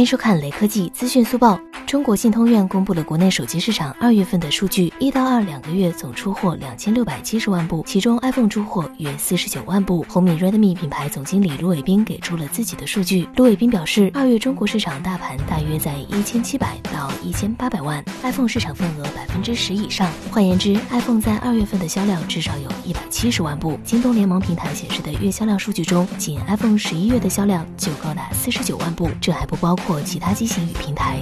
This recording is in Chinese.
欢迎收看雷科技资讯速报。中国信通院公布了国内手机市场二月份的数据，一到二两个月总出货两千六百七十万部，其中 iPhone 出货约四十九万部。红米 Redmi 品牌总经理卢伟斌给出了自己的数据。卢伟斌表示，二月中国市场大盘大约在一千七百到一千八百万，iPhone 市场份额百分之十以上。换言之，iPhone 在二月份的销量至少有一百七十万部。京东联盟平台显示的月销量数据中，仅 iPhone 十一月的销量就高达四十九万部，这还不包括其他机型与平台。